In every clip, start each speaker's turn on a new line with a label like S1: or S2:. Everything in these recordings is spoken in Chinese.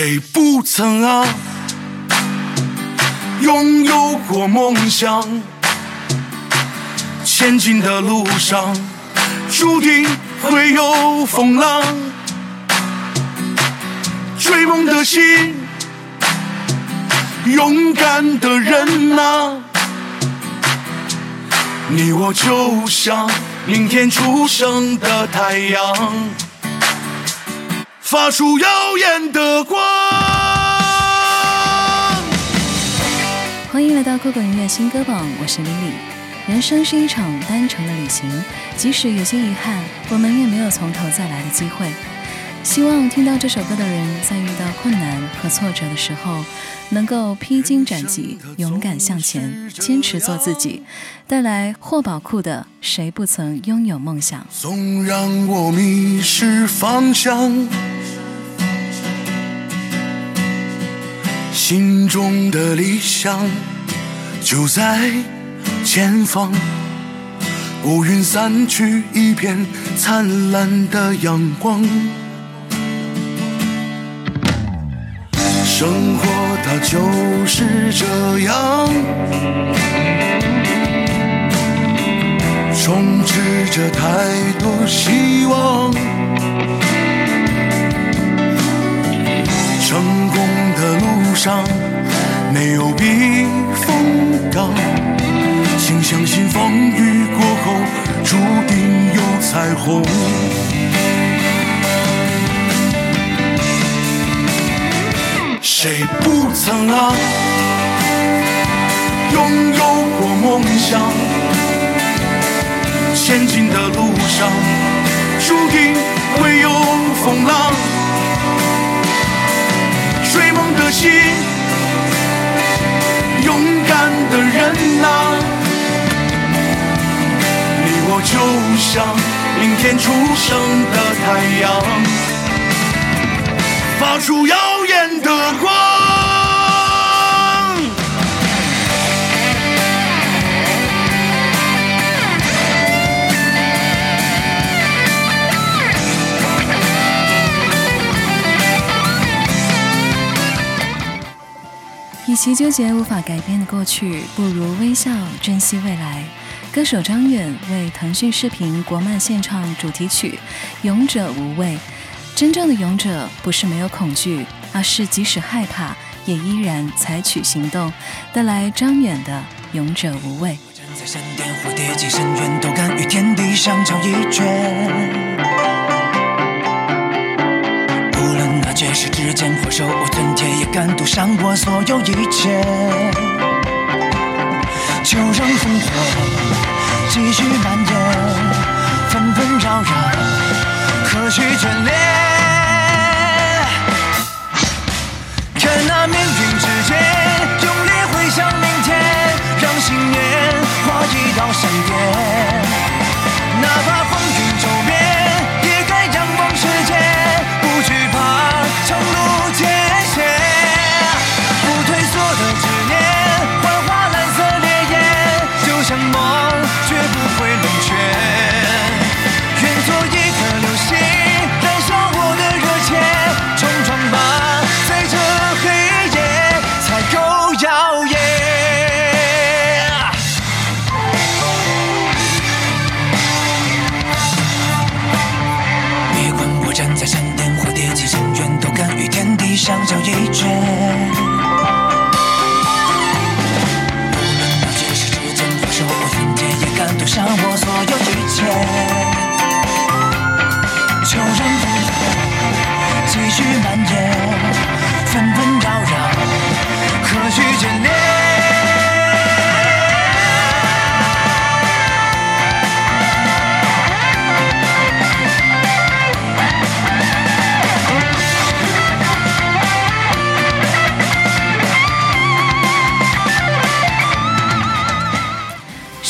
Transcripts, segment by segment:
S1: 谁不曾啊？拥有过梦想，前进的路上注定会有风浪。追梦的心，勇敢的人呐，你我就像明天初升的太阳，发出耀眼的光。
S2: 欢迎来到酷狗音乐新歌榜，我是 Lily。人生是一场单程的旅行，即使有些遗憾，我们也没有从头再来的机会。希望听到这首歌的人，在遇到困难和挫折的时候，能够披荆斩棘，勇敢向前，坚持做自己。带来霍宝库的《谁不曾拥有梦想》。
S1: 纵让我迷失方向，心中的理想。就在前方，乌云散去，一片灿烂的阳光。生活它就是这样，充斥着太多希望。成上，没有避风港。请相信，风雨过后注定有彩虹。谁不曾啊，拥有过梦想？前进的路上，注定会有风浪。追梦的心。勇敢的人呐，你我就像明天初升的太阳，发出耀眼的
S2: 其纠结无法改变的过去，不如微笑珍惜未来。歌手张远为腾讯视频国漫献唱主题曲《勇者无畏》。真正的勇者不是没有恐惧，而是即使害怕也依然采取行动。带来张远的《勇者无畏》。
S3: 绝世之剑或手无寸铁，也敢赌上我所有一切。就让烽火继续蔓延，纷纷扰扰，何须眷恋？看那命运之剑，用力挥向明天，让信念化一道闪电，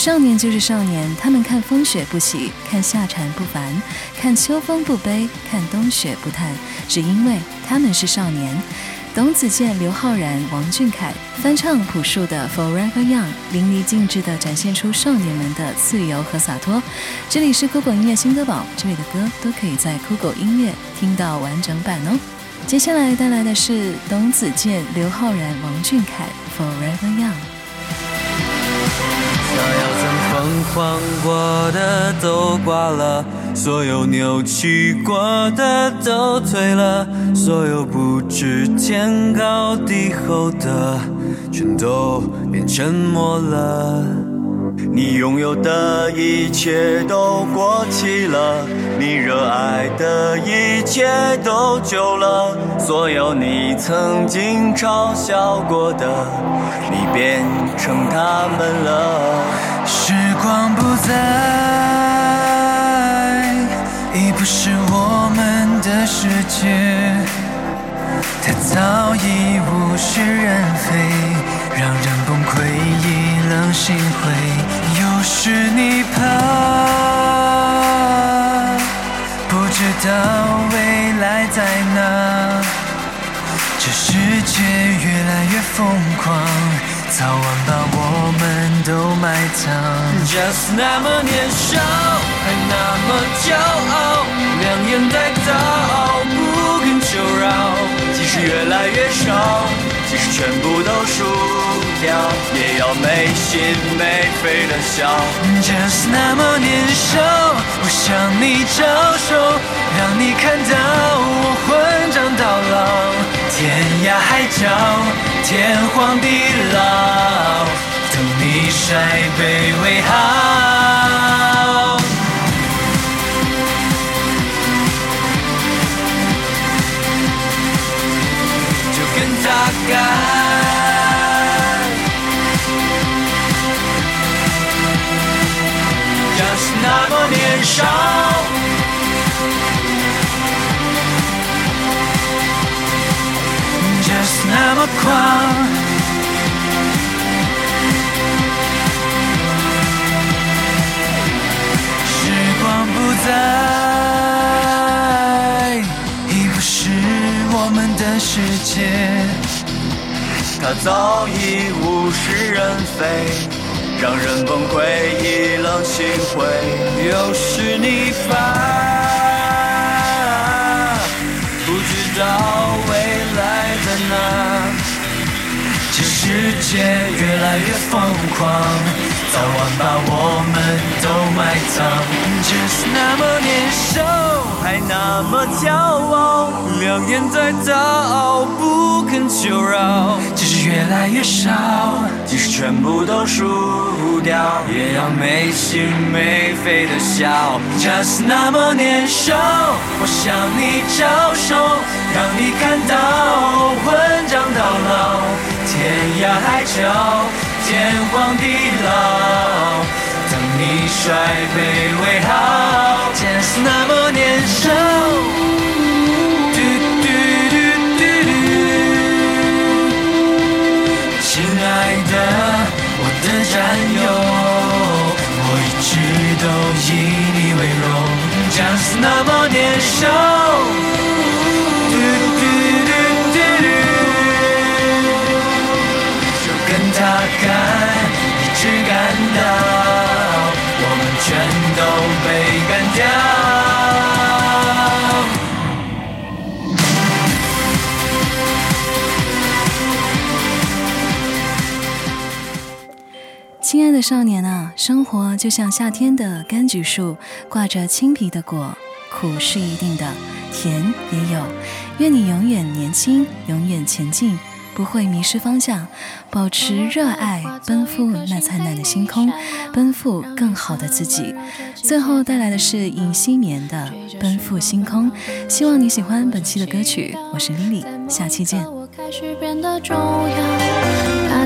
S2: 少年就是少年，他们看风雪不喜，看夏蝉不烦，看秋风不悲，看冬雪不叹，只因为他们是少年。董子健、刘昊然、王俊凯翻唱朴树的《Forever Young》，淋漓尽致地展现出少年们的自由和洒脱。这里是酷狗音乐新歌榜，这里的歌都可以在酷狗音乐听到完整版哦。接下来带来的是董子健、刘昊然、王俊凯《Forever Young》。
S3: 想要曾疯狂过的都挂了，所有扭曲过的都退了，所有不知天高地厚的，全都变沉默了。你拥有的一切都过期了，你热爱的一切都旧了，所有你曾经嘲笑过的，你变成他们了。
S4: 时光不再，已不是我们的世界，它早已物是人非，让人崩溃，意冷心灰。又是你怕，不知道未来在哪，这世界越来越疯狂，早晚把我们都埋葬。
S3: Just 那么年少，还那么骄傲，两眼带刀，不肯求饶，是越来越少。即使全部都输掉，也要没心没肺的笑。
S4: Just 那么年少，我向你招手，让你看到我混账到老。天涯海角，天荒地
S3: 少年少，
S4: 就是那么狂，时光不再，已不是我们的世界。
S3: 它早已物是人非，让人崩溃，意冷心灰。又是你吧，不知道未来在哪。
S4: 这世界越来越疯狂，早晚把我们都埋葬。
S3: 就是那么年少，还那么骄傲，两眼在刀，不肯求饶。
S4: 即使越来越少，
S3: 即使全部都输掉，也要没心没肺的笑。
S4: Just 那么年少，我向你招手，让你看到混账到老。天涯海角，天荒地老，等你衰卑为好。Just 那么年少。的战友，我一直都以你为荣。Just 那么年少，
S2: 亲爱的少年啊，生活就像夏天的柑橘树，挂着青皮的果，苦是一定的，甜也有。愿你永远年轻，永远前进，不会迷失方向，保持热爱，奔赴那灿烂的星空，奔赴更好的自己。最后带来的是尹锡棉的《奔赴星空》，希望你喜欢本期的歌曲。我是 Lily，下期见。
S5: 把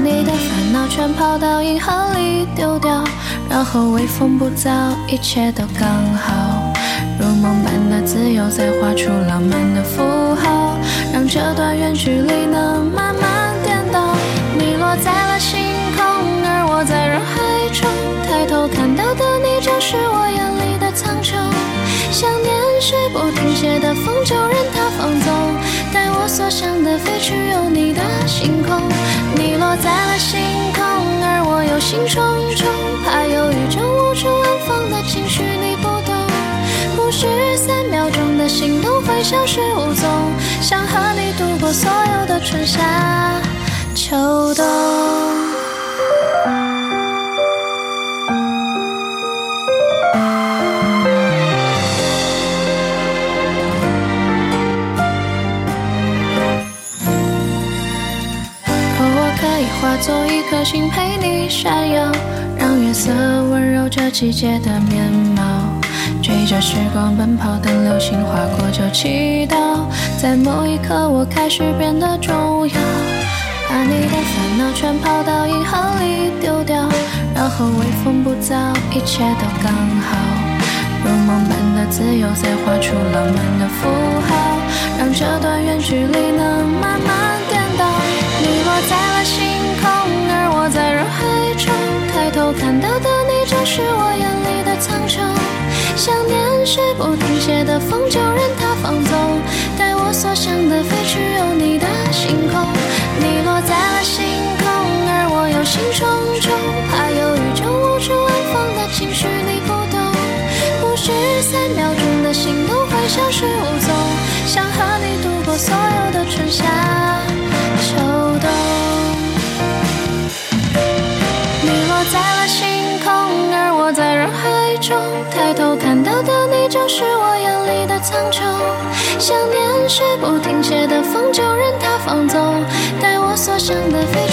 S5: 你的烦恼全抛到银河里丢掉，然后微风不燥，一切都刚好。如梦般的自由，再画出浪漫的符号，让这段远距离能慢慢颠倒。你落在了星空，而我在人海中，抬头看到的你，就是我眼里的苍穹。想念是不停歇的风，就任它放纵，带我所想的飞去有你的星空。落在了星空，而我忧心忡忡，怕犹豫中无处安放的情绪你不懂，不是三秒钟的心动会消失无踪，想和。你度过所有的春夏秋冬。化作一颗星陪你闪耀，让月色温柔这季节的面貌。追着时光奔跑，等流星划过就祈祷，在某一刻我开始变得重要。把你的烦恼全抛到银河里丢掉，然后微风不燥，一切都刚好。如梦般的自由，再画出浪漫的符号，让这段远距离能慢慢看到的你，就是我眼里的苍穹。想念是不停歇的风，就任它放纵，带我所想的飞去有你的星空。你落在了星空，而我忧心忡忡，怕有宇宙无处安放的情绪你不懂。不是三秒钟的心动会消失无踪，想和你度过所有的春夏中，抬头看到的你，就是我眼里的苍穹。想念是不停歇的风，就任它放纵，带我所想的飞